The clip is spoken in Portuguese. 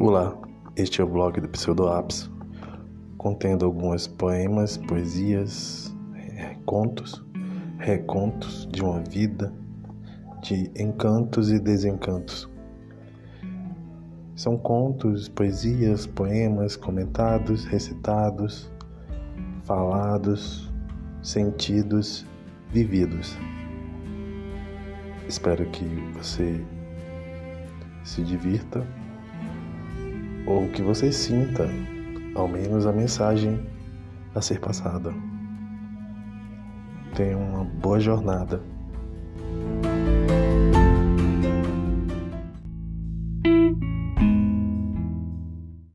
Olá, este é o blog do Pseudoapis, contendo alguns poemas, poesias, contos, recontos de uma vida, de encantos e desencantos. São contos, poesias, poemas comentados, recitados, falados, sentidos, vividos. Espero que você se divirta ou que você sinta, ao menos a mensagem a ser passada. Tenha uma boa jornada. thank you